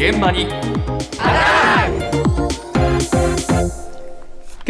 現場に今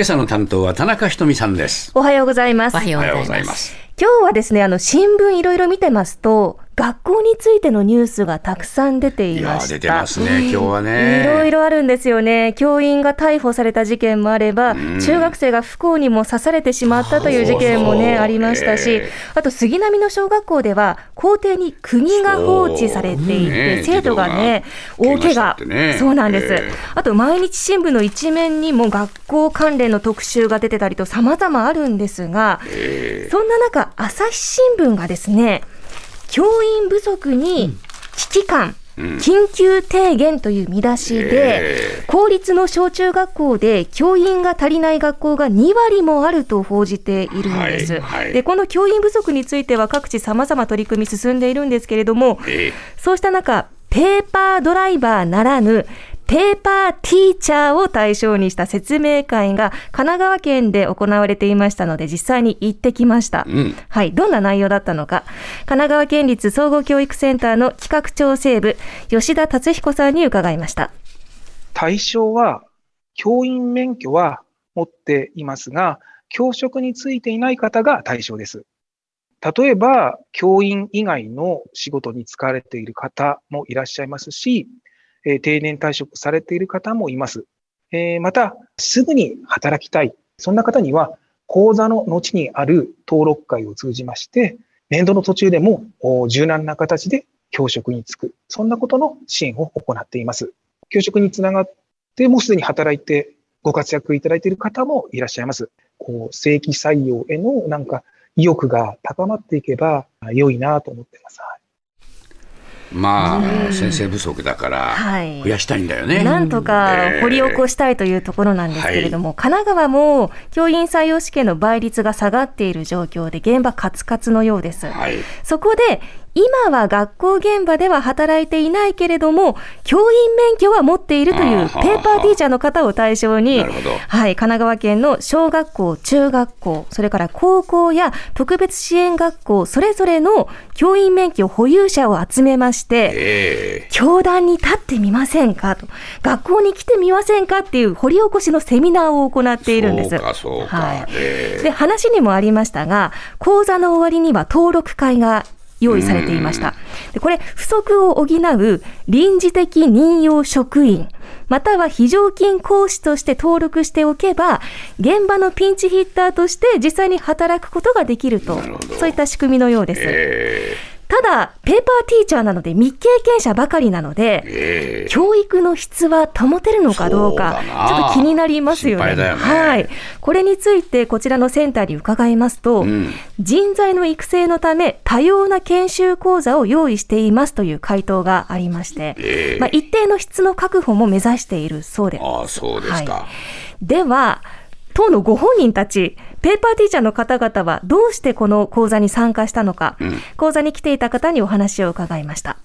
朝の担当は田中ひとみさんです。おはようございます。おはようございます。今日はですね、あの新聞いろいろ見てますと、学校についてのニュースがたくさん出ていいやーました。出てますね、今日はいね。ろいろあるんですよね。教員が逮捕された事件もあれば、ん中学生が不幸にも刺されてしまったという事件もね、ありましたし、ええあと杉並の小学校では、校庭に釘が放置されていて、生徒がね、大怪我ねそうなんです。ええあと、毎日新聞の一面にも学校関連の特集が出てたりと、様々あるんですが、えそんな中、朝日新聞がですね、教員不足に危機感、緊急提言という見出しで、え公立の小中学校で教員が足りない学校が2割もあると報じているんです。はいはい。で、この教員不足については各地様々取り組み進んでいるんですけれども、そうした中、ペーパードライバーならぬ、ペーパーティーチャーを対象にした説明会が神奈川県で行われていましたので、実際に行ってきました。うんはい、どんな内容だったのか、神奈川県立総合教育センターの企画調整部、吉田達彦さんに伺いました。対象は、教員免許は持っていますが、教職についていない方が対象です。例えば、教員以外の仕事に就かれている方もいらっしゃいますし、え定年退職されている方もいます。えまた、すぐに働きたい。そんな方には、講座の後にある登録会を通じまして、年度の途中でも柔軟な形で教職に就く。そんなことの支援を行っています。教職につながって、もうすでに働いてご活躍いただいている方もいらっしゃいます。こう、正規採用へのなんか意欲が高まっていけば良いなと思ってます。はいまあ、先生不足だから、はい増やしたいんだよね。なんとか掘り起こしたいというところなんですけれども、神奈川も教員採用試験の倍率が下がっている状況で、現場カツカツのようです。はい。そこで、今は学校現場では働いていないけれども、教員免許は持っているというペーパーティーチャーの方を対象に、はい、神奈川県の小学校、中学校、それから高校や特別支援学校、それぞれの教員免許保有者を集めまして、え教壇に立ってみませんかと、学校に来てみませんかっていう掘り起こしのセミナーを行っているんです。そうか、そうか。はい。えーで、話にもありましたが、講座の終わりには登録会が用意されていました。で、これ、不足を補う臨時的任用職員、または非常勤講師として登録しておけば、現場のピンチヒッターとして実際に働くことができるとそういった仕組みのようです。えただ、ペーパーティーチャーなので未経験者ばかりなのでー、え。ー教育の質は保てるのかどうか、ちょっと気になりますよね。よね。はい。これについて、こちらのセンターに伺いますと、うん。人材の育成のため、多様な研修講座を用意していますという回答がありまして、えーまあ、一定の質の確保も目指しているそうで。ああ、そうですか。はい。では、当のご本人たち、ペーパーティーチャーの方々はどうしてこの講座に参加したのか、うん講座に来ていた方にお話を伺いました。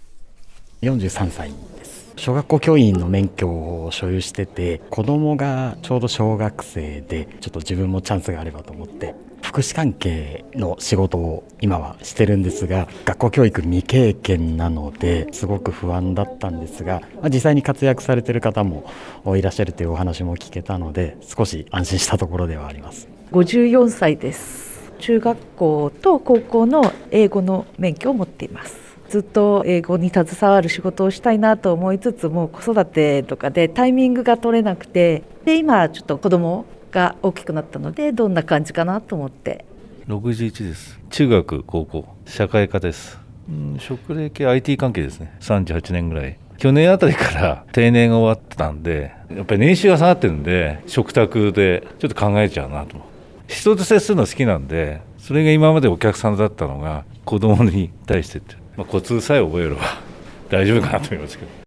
43歳です小学校教員の免許を所有してて子供がちょうど小学生でちょっと自分もチャンスがあればと思って福祉関係の仕事を今はしてるんですが学校教育未経験なのですごく不安だったんですがま実際に活躍されてる方もいらっしゃるというお話も聞けたので少し安心したところではあります。54歳です中学校と高校の英語の免許を持っていますずっと英語に携わる仕事をしたいなと思いつつも子育てとかでタイミングが取れなくてで今ちょっと子供が大きくなったのでどんな感じかなと思って。61です。中学高校。社会科です。うん職歴 IT 関係ですね。38年ぐらい。去年あたりから定年が終わってたんでやっぱり年収が下がってるんで食卓でちょっと考えちゃうなと。人と接するの好きなんでそれが今までお客さんだったのが子供に対してって、まあ、コツさえ覚えれば 大丈夫かなと思いますけど。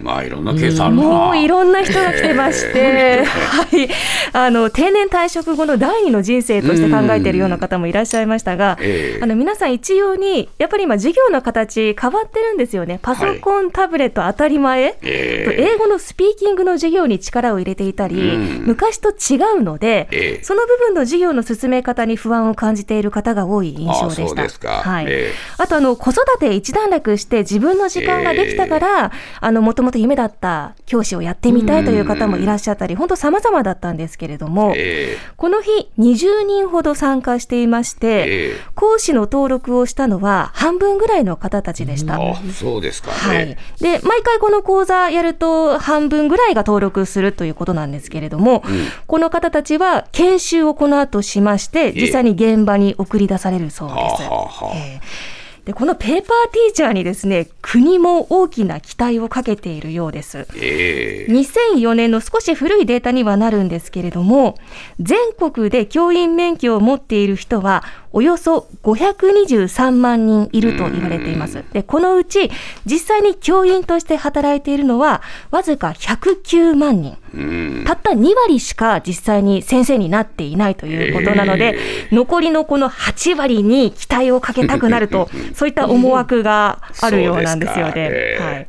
まあいろんなケースあるな。もういろんな人が来てまして、はい、あの定年退職後の第二の人生として考えているような方もいらっしゃいましたが、ええ。あの皆さん一様にやっぱり今授業の形変わってるんですよね。パソコン、タブレット当たり前。ええ。と英語のスピーキングの授業に力を入れていたり、うん。昔と違うので、ええ。その部分の授業の進め方に不安を感じている方が多い印象でした。あそうですか。はい。ええ。あとあの子育て一段落して自分の時間ができたから、あのもと夢だった教師をやってみたいという方もいらっしゃったり、本当様々だったんですけれども、えこの日20人ほど参加していまして、ええ。講師の登録をしたのは半分ぐらいの方たちでした。あそうですか。はい。え、で毎回この講座やると半分ぐらいが登録するということなんですけれども、この方たちは研修をこの後しまして実際に現場に送り出されるそうです。えーでこのペーパーティーチャーにですね国も大きな期待をかけているようです。ええ2004年の少し古いデータにはなるんですけれども、全国で教員免許を持っている人は、およそ523万人いると言われています。で、このうち、実際に教員として働いているのは、わずか109万人。うん。たった2割しか実際に先生になっていないということなので、残りのこの8割に期待をかけたくなると、そういった思惑があるようなんですよね。はい。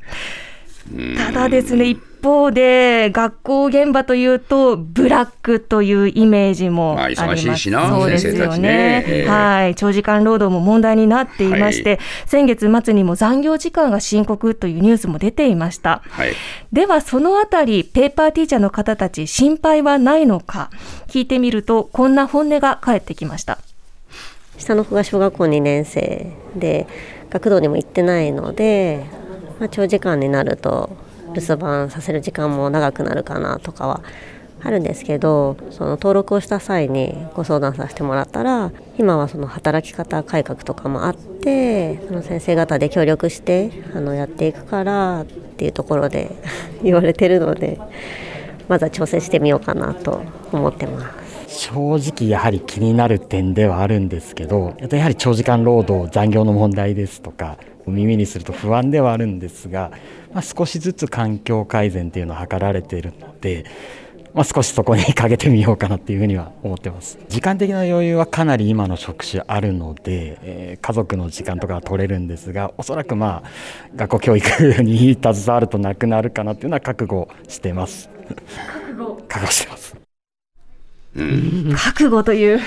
ただですね、一方で、学校現場というと、ブラックというイメージもまああります。忙しいしなそうですよ先生たちねはい。長時間労働も問題になっていまして、先月末にも残業時間が深刻というニュースも出ていました。はい。ではそのあたりペーパーティーチャーの方たち心配はないのか聞いてみるとこんな本音が返ってきました下の子が小学校2年生で学童にも行ってないので、まあ、長時間になると留守番させる時間も長くなるかなとかはあるんですけどその登録をした際にご相談させてもらったら今はその働き方改革とかもあってその先生方で協力してあのやっていくからっていうところで 言われてるのでまずは調整してみようかなと思ってます。正直やはり気になる点ではあるんですけどやはり長時間労働残業の問題ですとか耳にすると不安ではあるんですが、まあ、少しずつ環境改善っていうのは図られているので、まあ、少しそこにかけてみようかなっていうふうには思ってます。時間的な余裕はかなり今の職種あるので、えー家族の時間とかは取れるんですがおそらくまあ学校教育に携わるとなくなるかなっていうのは覚悟してます。覚悟してますうん。覚悟という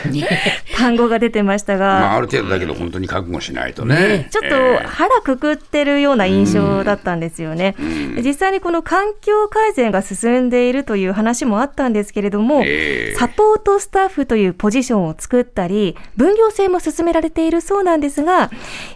単語が出てましたが、まあある程度だけど本当に覚悟しないとね。ちょっと腹くくってるような印象だったんですよね。で実際にこの環境改善が進んでいるという話もあったんですけれども、ええサポートスタッフというポジションを作ったり、分業制も進められているそうなんですが、やっ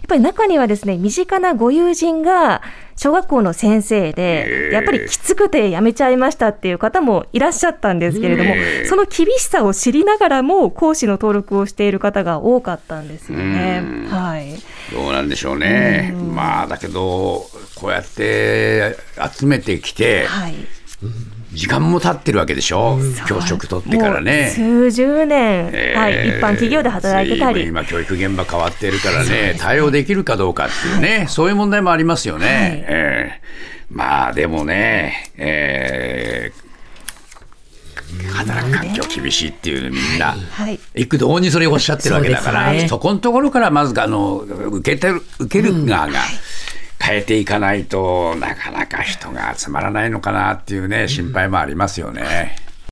ぱり中にはですね、身近なご友人が小学校の先生えで、えやっぱりきつくて辞めちゃいましたっていう方もいらっしゃったんですけれども、ええその厳しさを知りながらも講師の登録をしている方が多かったんですよね。うんはい。どうなんでしょうね。まあだけどこうやって集めてきてはい。時間も経ってるわけでしょ。教職取ってからね。数十年、えーはい、一般企業で働いてたり。今教育現場変わってるからね。対応できるかどうかっていうね、そういう問題もありますよね、えーまあでもね、えー働く環境厳しいっていうのみんな、はい。幾度にそれをおっしゃってるわけだからそ,、このところからまずあの受けてる受ける側が変えていかないと、なかなか人が集まらないのかなっていうね心配もありますよね。